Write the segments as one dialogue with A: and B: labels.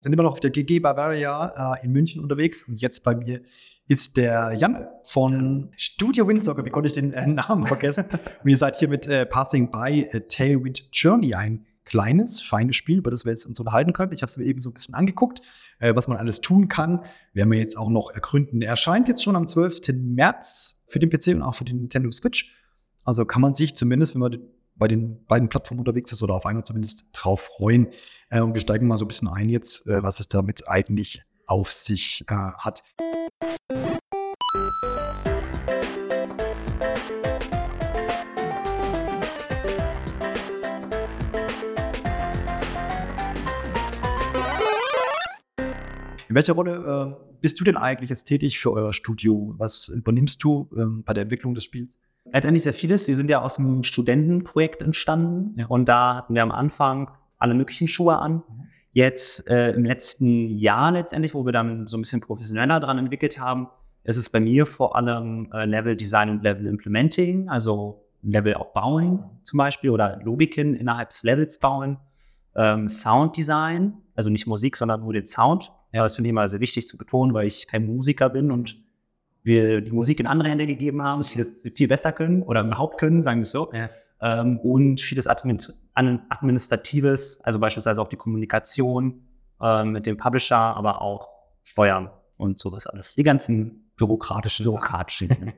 A: sind immer noch auf der GG Bavaria äh, in München unterwegs und jetzt bei mir ist der Jan von Studio Windsocker. Wie konnte ich den äh, Namen vergessen? und ihr seid hier mit äh, Passing by äh, Tailwind Journey ein kleines, feines Spiel, über das wir jetzt uns unterhalten können. Ich habe es mir eben so ein bisschen angeguckt, äh, was man alles tun kann. Werden wir jetzt auch noch ergründen. Er erscheint jetzt schon am 12. März für den PC und auch für den Nintendo Switch. Also kann man sich zumindest, wenn man bei den beiden Plattformen unterwegs ist oder auf einer zumindest drauf freuen. Äh, und wir steigen mal so ein bisschen ein jetzt, äh, was es damit eigentlich auf sich äh, hat. In welcher Rolle äh, bist du denn eigentlich jetzt tätig für euer Studio? Was übernimmst du ähm, bei der Entwicklung des Spiels?
B: Letztendlich sehr vieles. Wir sind ja aus einem Studentenprojekt entstanden ja. und da hatten wir am Anfang alle möglichen Schuhe an. Jetzt äh, im letzten Jahr letztendlich, wo wir dann so ein bisschen professioneller dran entwickelt haben, ist es bei mir vor allem äh, Level Design und Level Implementing, also Level auch bauen zum Beispiel oder Logiken innerhalb des Levels bauen, ähm, Sound Design, also nicht Musik, sondern nur den Sound. Ja, das finde ich immer sehr wichtig zu betonen, weil ich kein Musiker bin und wir die Musik in andere Hände gegeben haben, die das viel besser können oder überhaupt können, sagen wir es so. Ja. Ähm, und vieles Administratives, also beispielsweise auch die Kommunikation äh, mit dem Publisher, aber auch Steuern und sowas alles. Die ganzen bürokratischen
A: Bürokratischen. äh,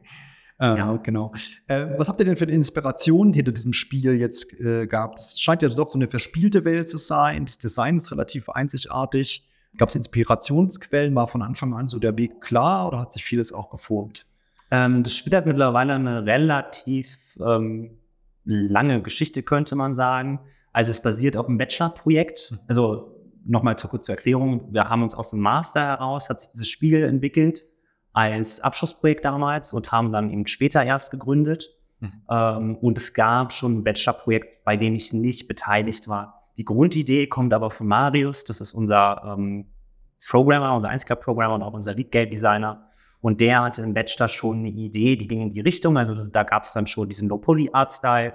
A: ja, genau. Äh, was habt ihr denn für eine Inspiration hinter diesem Spiel jetzt äh, gehabt? Es scheint ja doch so eine verspielte Welt zu sein. Das Design ist relativ einzigartig. Gab es Inspirationsquellen? War von Anfang an so der Weg klar oder hat sich vieles auch geformt?
B: Ähm, das Spiel hat mittlerweile eine relativ ähm, lange Geschichte, könnte man sagen. Also es basiert auf einem Bachelor-Projekt. Also nochmal zur kurzen Erklärung. Wir haben uns aus dem Master heraus, hat sich dieses Spiel entwickelt als Abschlussprojekt damals und haben dann eben später erst gegründet. Mhm. Ähm, und es gab schon ein Bachelor-Projekt, bei dem ich nicht beteiligt war. Die Grundidee kommt aber von Marius, das ist unser ähm, Programmer, unser Einzelner-Programmer und auch unser Lead-Game-Designer. Und der hatte im Bachelor schon eine Idee, die ging in die Richtung. Also da gab es dann schon diesen Low-Poly-Art-Style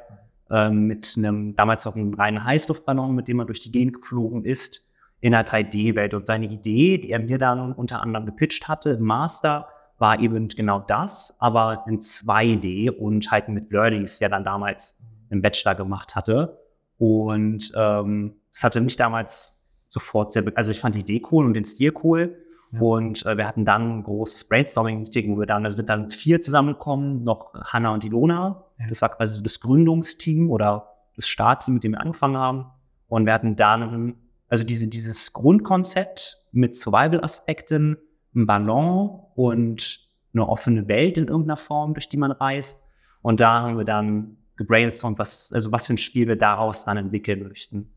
B: ähm, mit einem, damals noch einem reinen Heißluftballon, mit dem er durch die Gegend geflogen ist, in einer 3D-Welt. Und seine Idee, die er mir dann unter anderem gepitcht hatte im Master, war eben genau das, aber in 2D und halt mit Blur, die ja dann damals im Bachelor gemacht hatte. Und ähm, das hatte mich damals sofort sehr, also ich fand die Idee cool und den Stil cool. Ja. Und äh, wir hatten dann ein großes Brainstorming-Meeting, wo wir dann, also wird dann vier zusammenkommen, noch Hanna und Ilona. Ja. Das war quasi das Gründungsteam oder das Startteam, mit dem wir angefangen haben. Und wir hatten dann, also diese, dieses Grundkonzept mit Survival-Aspekten, ein Ballon und eine offene Welt in irgendeiner Form, durch die man reist. Und da haben wir dann gebrainstormt, was, also was für ein Spiel wir daraus dann entwickeln möchten.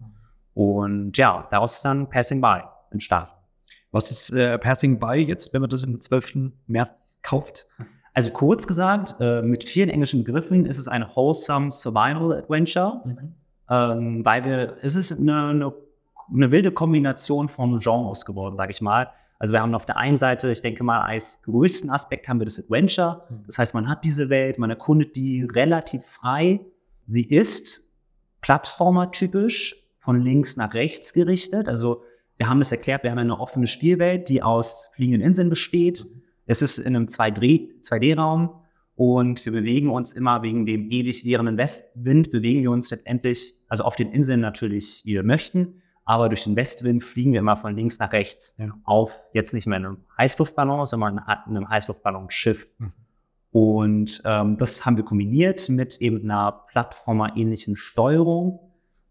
B: Und ja, daraus ist dann Passing By entstanden.
A: Was ist äh, Passing By jetzt, wenn man das am 12. März kauft?
B: Also kurz gesagt, äh, mit vielen englischen Begriffen ist es ein wholesome Survival Adventure, mhm. ähm, weil wir, es ist eine, eine, eine wilde Kombination von Genres geworden, sage ich mal. Also wir haben auf der einen Seite, ich denke mal, als größten Aspekt haben wir das Adventure. Hm. Das heißt, man hat diese Welt, man erkundet die relativ frei. Sie ist plattformertypisch von links nach rechts gerichtet. Also wir haben es erklärt, wir haben eine offene Spielwelt, die aus fliegenden Inseln besteht. Es ist in einem 2D-Raum und wir bewegen uns immer wegen dem ewig währenden Westwind, bewegen wir uns letztendlich, also auf den Inseln natürlich, wie wir möchten aber durch den Westwind fliegen wir immer von links nach rechts ja. auf jetzt nicht mehr einem Heißluftballon, sondern einem Heißluftballonschiff. Mhm. Und ähm, das haben wir kombiniert mit eben einer Plattformer-ähnlichen Steuerung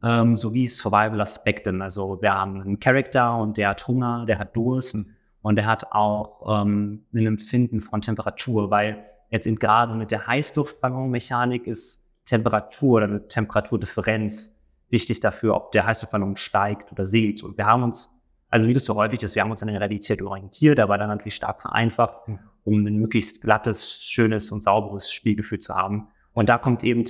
B: ähm, sowie Survival-Aspekten. Also wir haben einen Charakter und der hat Hunger, der hat Durst mhm. und der hat auch ähm, ein Empfinden von Temperatur, weil jetzt eben gerade mit der Heißluftballon-Mechanik ist Temperatur oder eine Temperaturdifferenz wichtig dafür, ob der Heißluftballon steigt oder sinkt. Und wir haben uns, also wie das so häufig ist, wir haben uns an der Realität orientiert, aber dann natürlich stark vereinfacht, um ein möglichst glattes, schönes und sauberes Spielgefühl zu haben. Und da kommt eben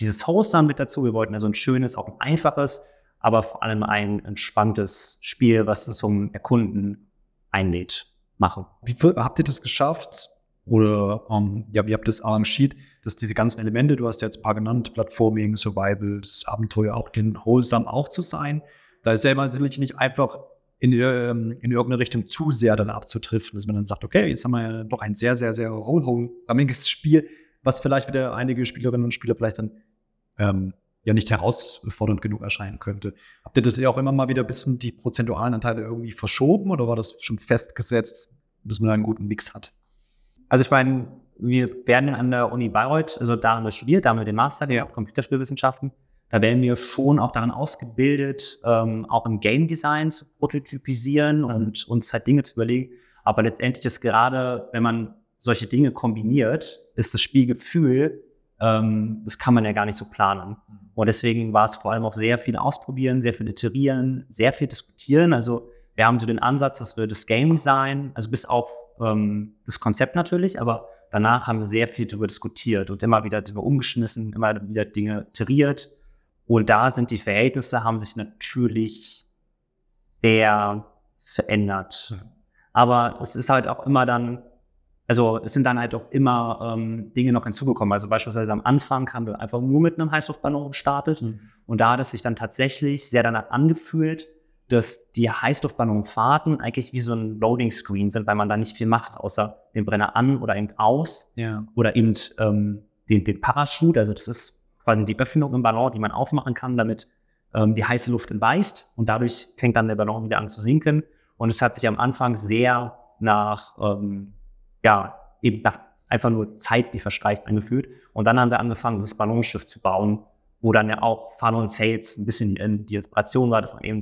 B: dieses Host dann mit dazu. Wir wollten also ein schönes, auch ein einfaches, aber vor allem ein entspanntes Spiel, was zum Erkunden einlädt, machen.
A: Wie habt ihr das geschafft? Oder ähm, ja, wie habt ihr das arrangiert, dass diese ganzen Elemente, du hast ja jetzt ein paar genannt, Plattforming, Survival, das Abenteuer auch, den Wholesome auch zu sein. Da ist immer sicherlich nicht einfach in, ähm, in irgendeine Richtung zu sehr dann abzutriften, dass man dann sagt, okay, jetzt haben wir ja doch ein sehr, sehr, sehr hohlsammiges Spiel, was vielleicht wieder einige Spielerinnen und Spieler vielleicht dann ähm, ja nicht herausfordernd genug erscheinen könnte. Habt ihr das ja auch immer mal wieder ein bisschen die prozentualen Anteile irgendwie verschoben oder war das schon festgesetzt, dass man da einen guten Mix hat?
B: Also ich meine, wir werden an der Uni Bayreuth, also da haben wir studiert, da haben wir den Master gehabt, Computerspielwissenschaften. Da werden wir schon auch daran ausgebildet, ähm, auch im Game Design zu prototypisieren und uns halt Dinge zu überlegen. Aber letztendlich ist gerade, wenn man solche Dinge kombiniert, ist das Spielgefühl, ähm, das kann man ja gar nicht so planen. Und deswegen war es vor allem auch sehr viel ausprobieren, sehr viel iterieren, sehr viel diskutieren. Also wir haben so den Ansatz, dass wir das Game Design, also bis auf ähm, das Konzept natürlich, aber danach haben wir sehr viel darüber diskutiert und immer wieder darüber umgeschmissen, immer wieder Dinge iteriert und da sind die Verhältnisse, haben sich natürlich sehr verändert. Aber es ist halt auch immer dann, also es sind dann halt auch immer ähm, Dinge noch hinzugekommen. Also beispielsweise am Anfang haben wir einfach nur mit einem Heißluftballon gestartet. Mhm. Und da hat es sich dann tatsächlich sehr danach angefühlt, dass die Heißluftballonfahrten eigentlich wie so ein Loading Screen sind, weil man da nicht viel macht, außer den Brenner an oder eben aus. Ja. Oder eben ähm, den, den Parachute. Also das ist quasi die Öffnung im Ballon, die man aufmachen kann, damit ähm, die heiße Luft entweicht und dadurch fängt dann der Ballon wieder an zu sinken. Und es hat sich am Anfang sehr nach, ähm, ja, eben nach einfach nur Zeit, die verstreicht, angefühlt. Und dann haben wir angefangen, das Ballonschiff zu bauen, wo dann ja auch Funnel und Sales ein bisschen die Inspiration war, dass man eben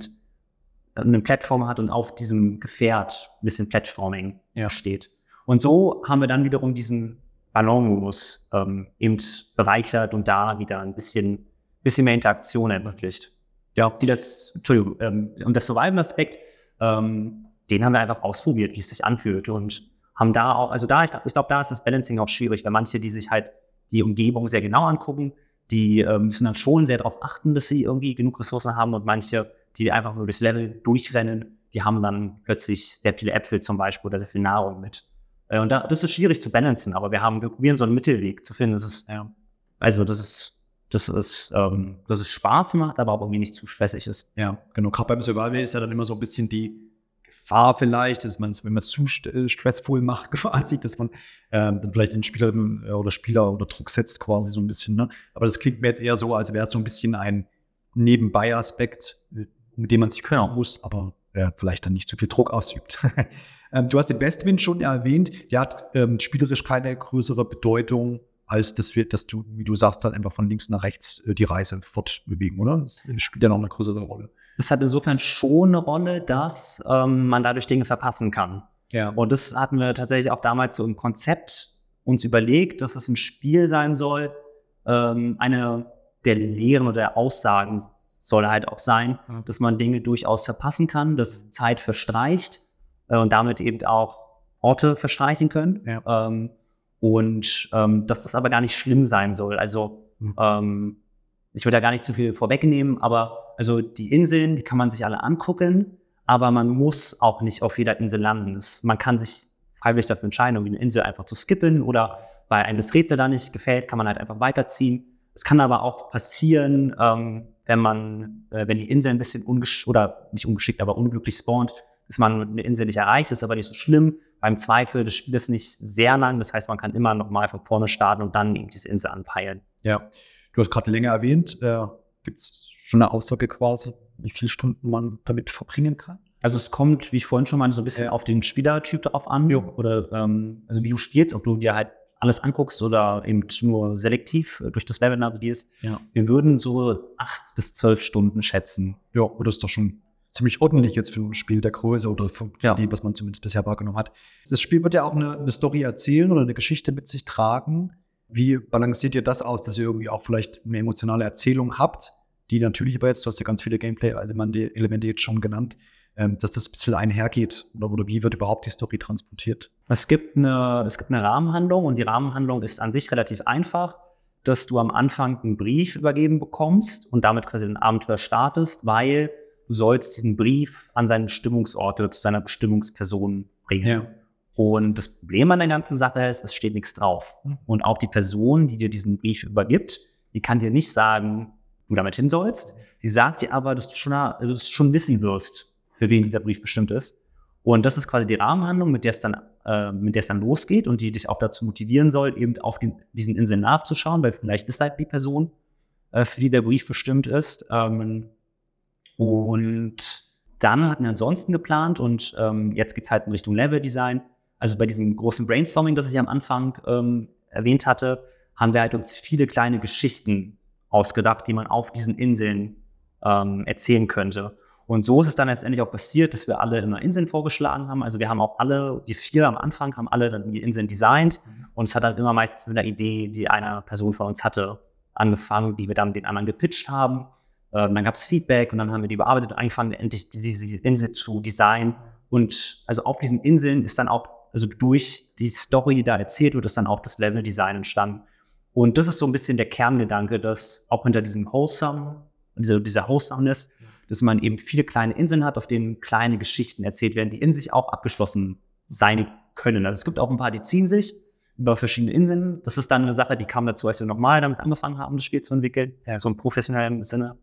B: eine Plattform hat und auf diesem Gefährt ein bisschen Platforming ja. steht. Und so haben wir dann wiederum diesen Ballonmodus ähm, eben bereichert und da wieder ein bisschen, bisschen mehr Interaktion ermöglicht. Ja, die das, Entschuldigung, ähm, und das Survival-Aspekt, ähm, den haben wir einfach ausprobiert, wie es sich anfühlt und haben da auch, also da, ich, ich glaube, da ist das Balancing auch schwierig, weil manche, die sich halt die Umgebung sehr genau angucken, die ähm, müssen dann schon sehr darauf achten, dass sie irgendwie genug Ressourcen haben und manche, die einfach nur durchs Level durchrennen, die haben dann plötzlich sehr viele Äpfel zum Beispiel oder sehr viel Nahrung mit. Äh, und da, das ist schwierig zu balancen, aber wir haben, wir probieren so einen Mittelweg zu finden. Das ist, ja, also das ist, das ist, ähm, dass es Spaß macht, aber auch irgendwie nicht zu stressig ist.
A: Ja, genau. Gerade beim Survival ist ja dann immer so ein bisschen die Gefahr vielleicht, dass man es, wenn man es zu äh, stressvoll macht, quasi, dass man ähm, dann vielleicht den Spieler äh, oder Spieler unter Druck setzt, quasi so ein bisschen. Ne? Aber das klingt mir jetzt eher so, als wäre es so ein bisschen ein Nebenbei-Aspekt, mit dem man sich kümmern muss, aber ja, vielleicht dann nicht zu viel Druck ausübt. Ähm, du hast den Westwind schon erwähnt. Der hat ähm, spielerisch keine größere Bedeutung, als dass wir, dass du, wie du sagst, halt einfach von links nach rechts äh, die Reise fortbewegen, oder? Das spielt ja noch eine größere Rolle.
B: Das hat insofern schon eine Rolle, dass ähm, man dadurch Dinge verpassen kann. Ja. Und das hatten wir tatsächlich auch damals so im Konzept uns überlegt, dass es ein Spiel sein soll. Ähm, eine der Lehren oder der Aussagen soll halt auch sein, dass man Dinge durchaus verpassen kann, dass Zeit verstreicht äh, und damit eben auch Orte verstreichen können. Ja. Ähm, und ähm, dass das aber gar nicht schlimm sein soll. Also mhm. ähm, ich will da gar nicht zu viel vorwegnehmen, aber also die Inseln, die kann man sich alle angucken, aber man muss auch nicht auf jeder Insel landen. Das, man kann sich freiwillig dafür entscheiden, um eine Insel einfach zu skippen oder weil einem das Rätsel da nicht gefällt, kann man halt einfach weiterziehen. Es kann aber auch passieren, ähm, wenn man, äh, wenn die Insel ein bisschen ungeschickt oder nicht ungeschickt, aber unglücklich spawnt, dass man eine Insel nicht erreicht, ist aber nicht so schlimm. Beim Zweifel des Spiels nicht sehr lang, das heißt, man kann immer noch mal von vorne starten und dann eben diese Insel anpeilen.
A: Ja, du hast gerade länger erwähnt, äh, gibt es schon eine Aussage quasi, wie viele Stunden man damit verbringen kann?
B: Also es kommt, wie ich vorhin schon mal so ein bisschen ja. auf den Spielertyp darauf an. Jo. Oder ähm, also wie du spielst, ob du dir halt alles anguckst oder eben nur selektiv äh, durch das Level navigierst. Ja. Wir würden so acht bis zwölf Stunden schätzen.
A: Ja, das ist doch schon ziemlich ordentlich jetzt für ein Spiel der Größe oder für ja. dem, was man zumindest bisher wahrgenommen hat. Das Spiel wird ja auch eine, eine, Story erzählen oder eine Geschichte mit sich tragen. Wie balanciert ihr das aus, dass ihr irgendwie auch vielleicht eine emotionale Erzählung habt, die natürlich aber jetzt, du hast ja ganz viele Gameplay-Elemente jetzt schon genannt, ähm, dass das ein bisschen einhergeht oder, oder wie wird überhaupt die Story transportiert?
B: Es gibt, eine, es gibt eine Rahmenhandlung und die Rahmenhandlung ist an sich relativ einfach, dass du am Anfang einen Brief übergeben bekommst und damit quasi ein Abenteuer startest, weil du sollst diesen Brief an seinen Bestimmungsort oder zu seiner Bestimmungsperson bringen. Ja. Und das Problem an der ganzen Sache ist, es steht nichts drauf. Hm. Und auch die Person, die dir diesen Brief übergibt, die kann dir nicht sagen, du damit hin sollst. Sie sagt dir aber, dass du schon, also, dass du schon wissen wirst, für wen dieser Brief bestimmt ist. Und das ist quasi die Rahmenhandlung, mit der es dann, äh, mit der es dann losgeht und die dich auch dazu motivieren soll, eben auf den, diesen Inseln nachzuschauen, weil vielleicht ist halt die Person, äh, für die der Brief bestimmt ist. Ähm, und dann hatten wir ansonsten geplant und ähm, jetzt geht es halt in Richtung Level-Design. Also bei diesem großen Brainstorming, das ich am Anfang ähm, erwähnt hatte, haben wir halt uns viele kleine Geschichten ausgedacht, die man auf diesen Inseln ähm, erzählen könnte. Und so ist es dann letztendlich auch passiert, dass wir alle immer Inseln vorgeschlagen haben. Also wir haben auch alle, die vier am Anfang, haben alle dann die Inseln designt. Mhm. Und es hat halt immer meistens mit einer Idee, die eine Person von uns hatte, angefangen, die wir dann den anderen gepitcht haben. Ähm, dann gab es Feedback und dann haben wir die bearbeitet und angefangen, endlich diese Insel zu designen. Und also auf diesen Inseln ist dann auch, also durch die Story, die da erzählt wird, ist dann auch das Level-Design entstanden. Und das ist so ein bisschen der Kerngedanke, dass auch hinter diesem Wholesome, dieser, dieser Wholesomeness, dass man eben viele kleine Inseln hat, auf denen kleine Geschichten erzählt werden, die in sich auch abgeschlossen sein können. Also es gibt auch ein paar, die ziehen sich über verschiedene Inseln. Das ist dann eine Sache, die kam dazu, als wir nochmal damit angefangen haben, das Spiel zu entwickeln, ja. so im professionellen Sinne.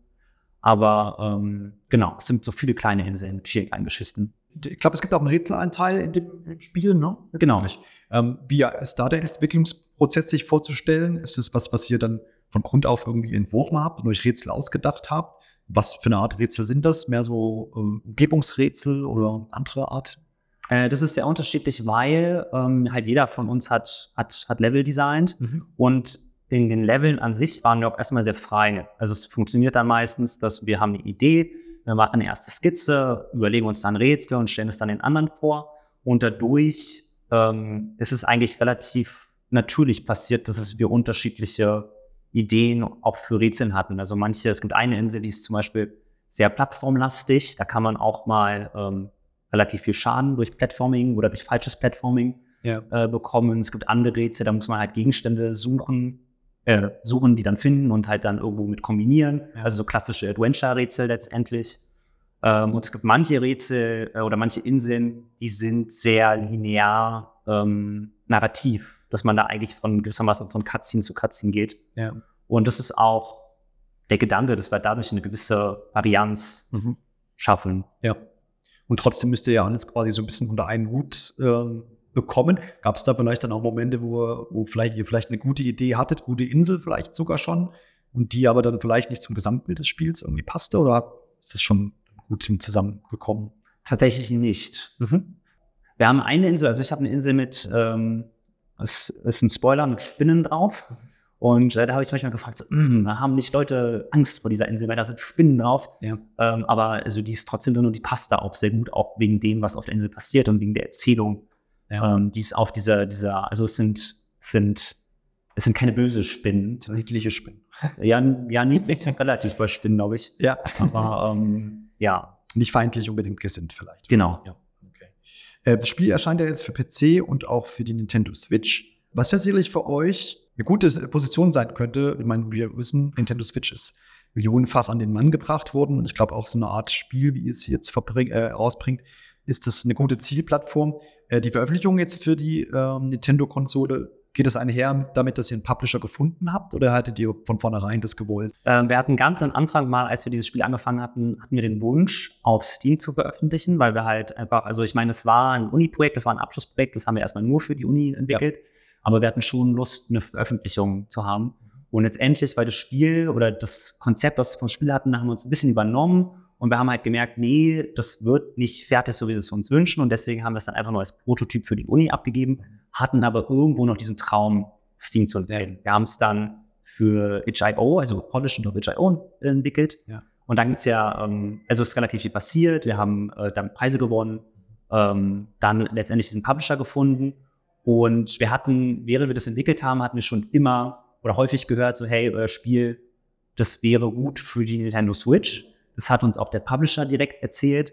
B: Aber ähm, genau, es sind so viele kleine Inseln mit vielen kleinen Geschichten.
A: Ich glaube, es gibt auch einen Rätselanteil in dem, Spiel, ne?
B: Genau.
A: Ähm, wie ist da der Entwicklungsprozess sich vorzustellen? Ist das was, was ihr dann von Grund auf irgendwie entworfen habt und euch Rätsel ausgedacht habt? Was für eine Art Rätsel sind das? Mehr so äh, Umgebungsrätsel oder andere Art?
B: Äh, das ist sehr unterschiedlich, weil ähm, halt jeder von uns hat, hat, hat Level designt mhm. und in den Leveln an sich waren wir auch erstmal sehr frei. Also es funktioniert dann meistens, dass wir haben eine Idee, wir machen eine erste Skizze, überlegen uns dann Rätsel und stellen es dann den anderen vor. Und dadurch ähm, ist es eigentlich relativ natürlich passiert, dass es wir unterschiedliche Ideen auch für Rätseln hatten. Also manche, es gibt eine Insel, die ist zum Beispiel sehr plattformlastig. Da kann man auch mal ähm, relativ viel Schaden durch Platforming oder durch falsches Platforming ja. äh, bekommen. Es gibt andere Rätsel, da muss man halt Gegenstände suchen, äh, suchen, die dann finden und halt dann irgendwo mit kombinieren. Ja. Also so klassische Adventure-Rätsel letztendlich. Ähm, und es gibt manche Rätsel äh, oder manche Inseln, die sind sehr linear ähm, narrativ dass man da eigentlich von gewissermaßen von Cutscene zu Cutscene geht. Ja. Und das ist auch der Gedanke, dass wir dadurch eine gewisse Varianz mhm. schaffen.
A: Ja. Und trotzdem müsst ihr ja alles quasi so ein bisschen unter einen Hut äh, bekommen. Gab es da vielleicht dann auch Momente, wo, wo vielleicht ihr vielleicht eine gute Idee hattet, gute Insel vielleicht sogar schon, und die aber dann vielleicht nicht zum Gesamtbild des Spiels irgendwie passte? Oder ist das schon gut zusammengekommen?
B: Tatsächlich nicht. Mhm. Wir haben eine Insel, also ich habe eine Insel mit ähm, es ist ein Spoiler mit Spinnen drauf. Und äh, da habe ich manchmal gefragt, so, mh, haben nicht Leute Angst vor dieser Insel, weil da sind Spinnen drauf. Ja. Ähm, aber also die ist trotzdem drin und die passt da auch sehr gut, auch wegen dem, was auf der Insel passiert und wegen der Erzählung, ja. ähm, die ist auf dieser, dieser, also es sind, sind, es sind keine böse Spinnen.
A: Niedliche Spinnen.
B: Ja, ja niedlich sind relativ bei Spinnen, glaube ich.
A: Ja.
B: Aber ähm, ja.
A: Nicht feindlich unbedingt gesinnt vielleicht.
B: Genau.
A: Ja. Äh, das Spiel erscheint ja jetzt für PC und auch für die Nintendo Switch. Was ja sicherlich für euch eine gute Position sein könnte. Ich meine, wir wissen, Nintendo Switch ist millionenfach an den Mann gebracht worden. Ich glaube, auch so eine Art Spiel, wie es jetzt äh, rausbringt, ist das eine gute Zielplattform. Äh, die Veröffentlichung jetzt für die äh, Nintendo-Konsole Geht es einher damit, dass ihr einen Publisher gefunden habt oder hattet ihr von vornherein das gewollt?
B: Ähm, wir hatten ganz am Anfang mal, als wir dieses Spiel angefangen hatten, hatten wir den Wunsch, auf Steam zu veröffentlichen, weil wir halt einfach, also ich meine, es war ein Uni-Projekt, das war ein Abschlussprojekt, das haben wir erstmal nur für die Uni entwickelt, ja. aber wir hatten schon Lust, eine Veröffentlichung zu haben. Und letztendlich, weil das Spiel oder das Konzept, was wir vom Spiel hatten, haben wir uns ein bisschen übernommen und wir haben halt gemerkt, nee, das wird nicht fertig, so wie wir es uns wünschen. Und deswegen haben wir es dann einfach nur als Prototyp für die Uni abgegeben, hatten aber irgendwo noch diesen Traum, Steam zu entwickeln. Wir haben es dann für itch.io, also Polish und itch.io entwickelt. Ja. Und dann gibt's ja, ähm, also es ist relativ viel passiert. Wir haben äh, dann Preise gewonnen, ähm, dann letztendlich diesen Publisher gefunden. Und wir hatten, während wir das entwickelt haben, hatten wir schon immer oder häufig gehört, so hey, euer Spiel, das wäre gut für die Nintendo Switch. Das hat uns auch der Publisher direkt erzählt.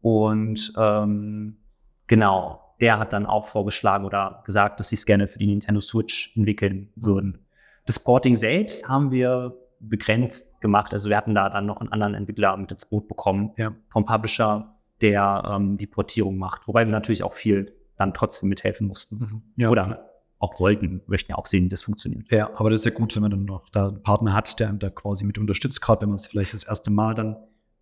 B: Und ähm, genau, der hat dann auch vorgeschlagen oder gesagt, dass sie es gerne für die Nintendo Switch entwickeln würden. Das Porting selbst haben wir begrenzt gemacht. Also wir hatten da dann noch einen anderen Entwickler mit ins Boot bekommen ja. vom Publisher, der ähm, die Portierung macht. Wobei wir natürlich auch viel dann trotzdem mithelfen mussten. Mhm. Ja. Oder auch wollten, möchten ja auch sehen, wie das funktioniert.
A: Ja, aber das ist ja gut, wenn man dann noch da einen Partner hat, der einem da quasi mit unterstützt, gerade wenn man es vielleicht das erste Mal dann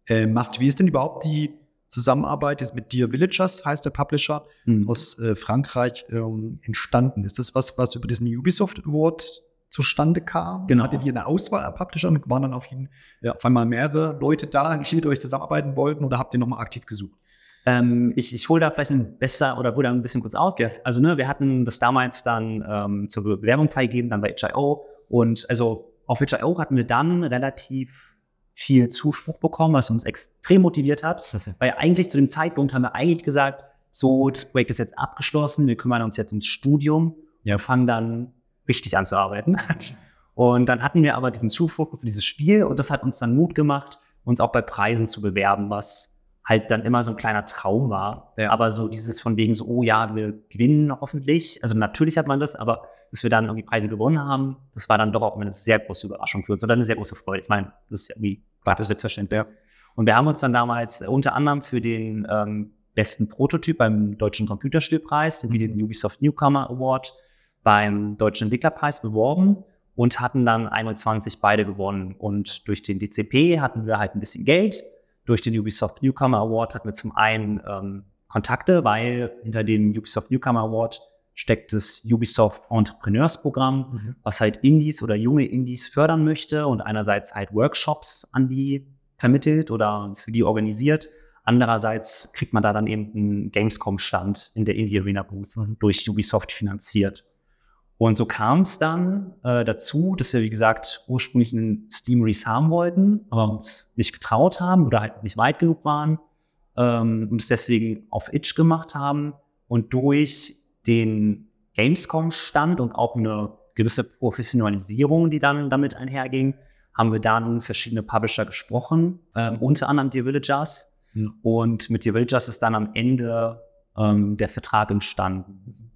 A: äh, macht. Wie ist denn überhaupt die Zusammenarbeit ist mit Dear Villagers, heißt der Publisher,
B: Mhm.
A: aus äh, Frankreich ähm, entstanden. Ist das was, was über diesen Ubisoft Award zustande kam?
B: Genau.
A: Hattet ihr eine Auswahl an Publishern? Waren dann auf, ihn, ja, auf einmal mehrere Leute da, die mit euch zusammenarbeiten wollten oder habt ihr nochmal aktiv gesucht?
B: Ähm, ich ich hole da vielleicht ein besser oder hole da ein bisschen kurz aus.
A: Gerne.
B: Also, ne, wir hatten das damals dann ähm, zur Bewerbung freigegeben, dann bei HIO. Und also auf HIO hatten wir dann relativ viel Zuspruch bekommen, was uns extrem motiviert hat. Weil eigentlich zu dem Zeitpunkt haben wir eigentlich gesagt, so, das Projekt ist jetzt abgeschlossen, wir kümmern uns jetzt ums Studium
A: Ja.
B: und fangen dann richtig an zu arbeiten. Und dann hatten wir aber diesen Zuspruch für dieses Spiel und das hat uns dann Mut gemacht, uns auch bei Preisen zu bewerben, was halt dann immer so ein kleiner Traum war.
A: Ja.
B: Aber so dieses von wegen so, oh ja, wir gewinnen hoffentlich. Also natürlich hat man das, aber dass wir dann irgendwie Preise gewonnen haben, das war dann doch auch eine sehr große Überraschung für uns oder eine sehr große Freude. Ich meine, das ist ja irgendwie war das selbstverständlich. Und wir haben uns dann damals unter anderem für den ähm, besten Prototyp beim Deutschen Computerspielpreis sowie den Ubisoft Newcomer Award beim Deutschen Entwicklerpreis beworben und hatten dann 21 beide gewonnen. Und durch den DCP hatten wir halt ein bisschen Geld. Durch den Ubisoft Newcomer Award hatten wir zum einen ähm, Kontakte, weil hinter dem Ubisoft Newcomer Award steckt das Ubisoft Entrepreneursprogramm, was halt Indies oder junge Indies fördern möchte und einerseits halt Workshops an die vermittelt oder für die organisiert. Andererseits kriegt man da dann eben einen Gamescom-Stand in der Indie Arena Booth durch Ubisoft finanziert. Und so kam es dann äh, dazu, dass wir, wie gesagt, ursprünglich einen Steam Release haben wollten, aber uns nicht getraut haben oder halt nicht weit genug waren ähm, und es deswegen auf Itch gemacht haben. Und durch den Gamescom-Stand und auch eine gewisse Professionalisierung, die dann damit einherging, haben wir dann verschiedene Publisher gesprochen, ähm, unter anderem die Villagers.
A: Ja.
B: Und mit die Villagers ist dann am Ende ähm, der Vertrag entstanden.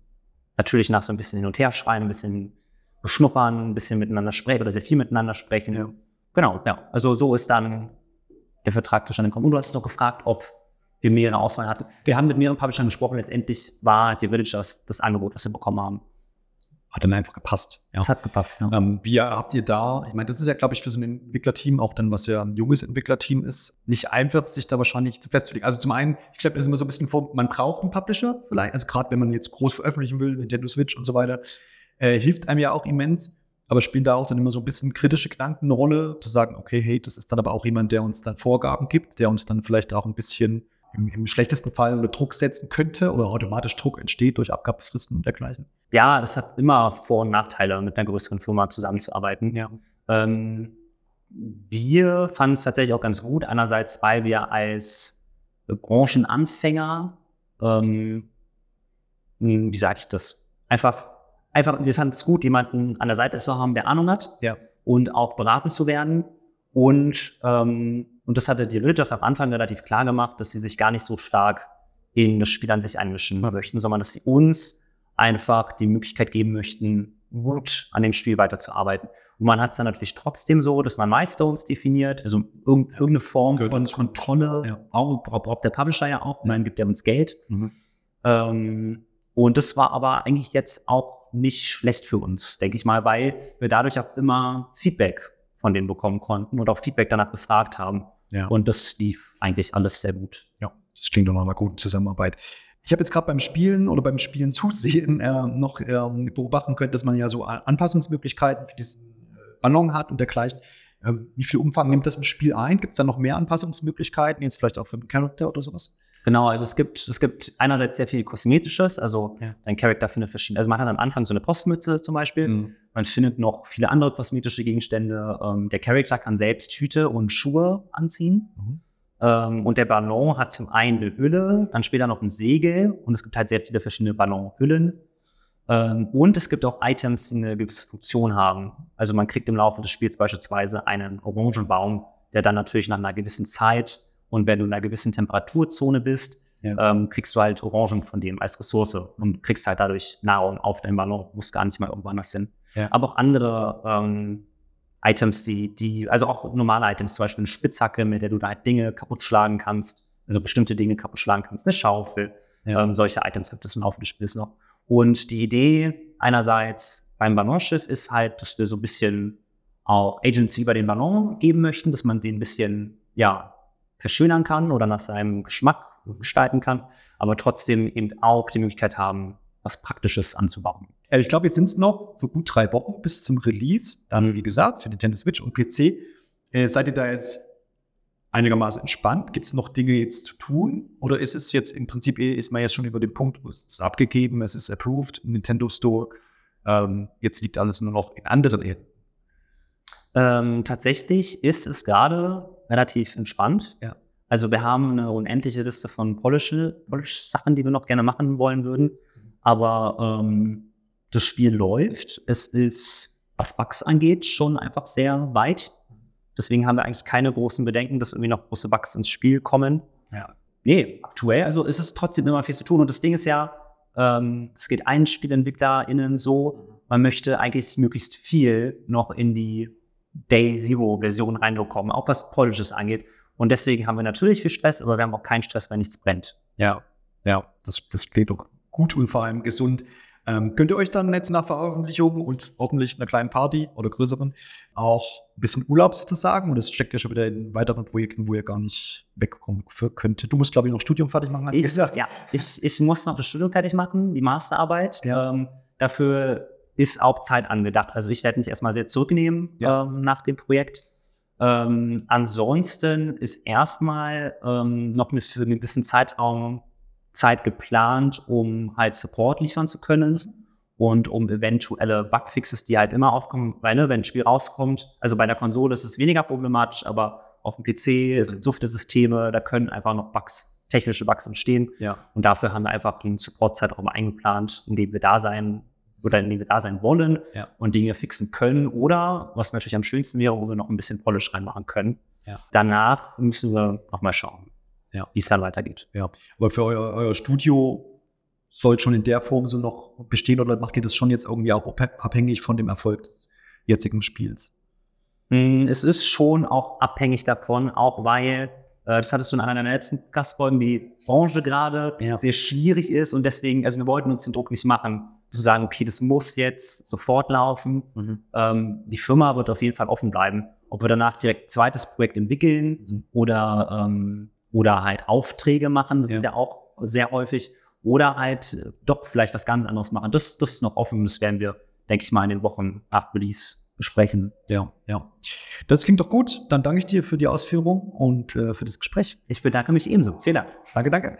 B: Natürlich nach so ein bisschen hin und her schreien, ein bisschen beschnuppern, ein bisschen miteinander sprechen oder sehr viel miteinander sprechen.
A: Ja.
B: Genau, ja. Also so ist dann der Vertrag zustande gekommen. Und du hast noch gefragt, ob wir mehrere Auswahl hatten. Wir haben mit mehreren Publishern gesprochen. Letztendlich war die Villagers das Angebot, das wir bekommen haben.
A: Hat dann einfach gepasst. Ja.
B: Das hat gepasst, ja.
A: Ähm, wie habt ihr da, ich meine, das ist ja, glaube ich, für so ein Entwicklerteam, auch dann, was ja ein junges Entwicklerteam ist, nicht einfach, sich da wahrscheinlich zu festzulegen. Also zum einen, ich glaube, das ist immer so ein bisschen vor, man braucht einen Publisher vielleicht, also gerade wenn man jetzt groß veröffentlichen will, Nintendo Switch und so weiter, äh, hilft einem ja auch immens, aber spielen da auch dann immer so ein bisschen kritische Gedanken eine Rolle, zu sagen, okay, hey, das ist dann aber auch jemand, der uns dann Vorgaben gibt, der uns dann vielleicht auch ein bisschen im, im schlechtesten Fall unter Druck setzen könnte oder automatisch Druck entsteht durch Abgabefristen und dergleichen.
B: Ja, das hat immer Vor- und Nachteile, mit einer größeren Firma zusammenzuarbeiten.
A: Ja.
B: Ähm, wir fanden es tatsächlich auch ganz gut. Einerseits, weil wir als Branchenanfänger, ähm, hm, wie sage ich das, einfach, einfach, wir fanden es gut, jemanden an der Seite zu haben, der Ahnung hat
A: Ja.
B: und auch beraten zu werden. Und, ähm, und das hatte die Villagers am Anfang relativ klar gemacht, dass sie sich gar nicht so stark in das Spiel an sich einmischen möchten, sondern dass sie uns einfach die Möglichkeit geben möchten, gut an dem Spiel weiterzuarbeiten. Und man hat es dann natürlich trotzdem so, dass man Milestones definiert, also irgend, irgendeine Form
A: Gehört
B: von. Kontrolle,
A: Ja.
B: auch, braucht der Publisher ja auch, dann gibt er uns Geld.
A: Mhm.
B: Ähm, und das war aber eigentlich jetzt auch nicht schlecht für uns, denke ich mal, weil wir dadurch auch immer Feedback von denen bekommen konnten und auch Feedback danach gefragt haben.
A: Ja.
B: Und das lief eigentlich alles sehr gut.
A: Ja, das klingt doch nach einer guten Zusammenarbeit. Ich habe jetzt gerade beim Spielen oder beim Spielen zusehen äh, noch ähm, beobachten können, dass man ja so Anpassungsmöglichkeiten für diesen äh, Ballon hat und dergleichen. Ähm, wie viel Umfang nimmt das im Spiel ein? Gibt es da noch mehr Anpassungsmöglichkeiten, jetzt vielleicht auch für den Charakter oder sowas?
B: Genau, also es gibt, es gibt einerseits sehr viel Kosmetisches, also
A: Ja.
B: dein Charakter findet verschiedene, also man hat am Anfang so eine Postmütze zum Beispiel,
A: Mhm.
B: man findet noch viele andere kosmetische Gegenstände, ähm, der Charakter kann selbst Hüte und Schuhe anziehen
A: Mhm.
B: ähm, und der Ballon hat zum einen eine Hülle, dann später noch ein Segel und es gibt halt sehr viele verschiedene Ballonhüllen ähm, und es gibt auch Items, die eine gewisse Funktion haben, also man kriegt im Laufe des Spiels beispielsweise einen Orangenbaum, der dann natürlich nach einer gewissen Zeit und wenn du in einer gewissen Temperaturzone bist,
A: Ja.
B: ähm, kriegst du halt Orangen von dem als Ressource und kriegst halt dadurch Nahrung auf deinen Ballon, musst gar nicht mal irgendwo anders hin.
A: Ja.
B: Aber auch andere ähm, Items, die, die, also auch normale Items, zum Beispiel eine Spitzhacke, mit der du da halt Dinge kaputt schlagen kannst, also bestimmte Dinge kaputt schlagen kannst, eine Schaufel,
A: Ja.
B: ähm, solche Items gibt es im Laufe des Spiels noch. Und die Idee einerseits beim Ballonschiff ist halt, dass wir so ein bisschen auch Agency über den Ballon geben möchten, dass man den ein bisschen, ja, verschönern kann oder nach seinem Geschmack gestalten kann, aber trotzdem eben auch die Möglichkeit haben, was Praktisches anzubauen.
A: Äh, Ich glaube, jetzt sind es noch so gut drei Wochen bis zum Release. Dann, wie gesagt, für Nintendo Switch und PC. Äh, seid ihr da jetzt einigermaßen entspannt? Gibt es noch Dinge jetzt zu tun? Oder ist es jetzt im Prinzip, eh- ist man jetzt schon über den Punkt, wo es ist abgegeben, es ist approved Nintendo Store. Ähm, jetzt liegt alles nur noch in anderen Händen.
B: Ähm, tatsächlich ist es gerade relativ entspannt.
A: Ja.
B: Also wir haben eine unendliche Liste von Polish- Polish-Sachen, die wir noch gerne machen wollen würden. Aber ähm, das Spiel läuft. Es ist, was Bugs angeht, schon einfach sehr weit. Deswegen haben wir eigentlich keine großen Bedenken, dass irgendwie noch große Bugs ins Spiel kommen.
A: Ja.
B: Nee, aktuell, also ist es trotzdem immer viel zu tun. Und das Ding ist ja, ähm, es geht allen SpielentwicklerInnen so, man möchte eigentlich möglichst viel noch in die Day Zero Version reinbekommen, auch was Polishes angeht. Und deswegen haben wir natürlich viel Stress, aber wir haben auch keinen Stress, wenn nichts brennt.
A: Ja, ja, das, das klingt doch gut und vor allem gesund. Ähm, könnt ihr euch dann jetzt nach Veröffentlichung und hoffentlich einer kleinen Party oder größeren auch ein bisschen Urlaub sozusagen? Und das steckt ja schon wieder in weiteren Projekten, wo ihr gar nicht wegkommen könntet. Du musst, glaube ich, noch Studium fertig machen, hast du
B: Ich,
A: gesagt.
B: ja, ich, ich muss noch das Studium fertig machen, die Masterarbeit.
A: Ja.
B: Ähm, dafür ist auch Zeit angedacht. Also ich werde mich erstmal sehr zurücknehmen
A: Ja.
B: ähm, nach dem Projekt. Ähm, ansonsten ist erstmal ähm, noch eine, für einen gewissen Zeitraum Zeit geplant, um halt Support liefern zu können und um eventuelle Bugfixes, die halt immer aufkommen, weil ne, wenn ein Spiel rauskommt, also bei der Konsole ist es weniger problematisch, aber auf dem PC, es gibt so viele Systeme, da können einfach noch Bugs, technische Bugs entstehen.
A: Ja.
B: Und dafür haben wir einfach einen Support-Zeitraum eingeplant, in dem wir da sein oder in dem wir da sein wollen
A: Ja.
B: und Dinge fixen können. Oder, was natürlich am schönsten wäre, wo wir noch ein bisschen Polish reinmachen können.
A: Ja.
B: Danach müssen wir nochmal schauen,
A: Ja.
B: wie es dann weitergeht.
A: Ja, aber für euer, euer Studio soll schon in der Form so noch bestehen oder macht ihr das schon jetzt irgendwie auch abhä- abhängig von dem Erfolg des jetzigen Spiels?
B: Mm, Es ist schon auch abhängig davon, auch weil, das hattest du in einer der letzten Gastfolgen, die Branche gerade
A: Ja.
B: sehr schwierig ist und deswegen, also wir wollten uns den Druck nicht machen, zu sagen, okay, das muss jetzt sofort laufen. Ähm, die Firma wird auf jeden Fall offen bleiben. Ob wir danach direkt ein zweites Projekt entwickeln
A: Mhm.
B: oder, ähm, oder halt Aufträge machen, das
A: Ja.
B: ist ja auch sehr häufig, oder halt äh, doch vielleicht was ganz anderes machen. Das, das ist noch offen, das werden wir, denke ich mal, in den Wochen nach Release besprechen.
A: Ja, ja. Das klingt doch gut. Dann danke ich dir für die Ausführung und äh, für das Gespräch.
B: Ich bedanke mich ebenso. Vielen Dank.
A: Danke, danke.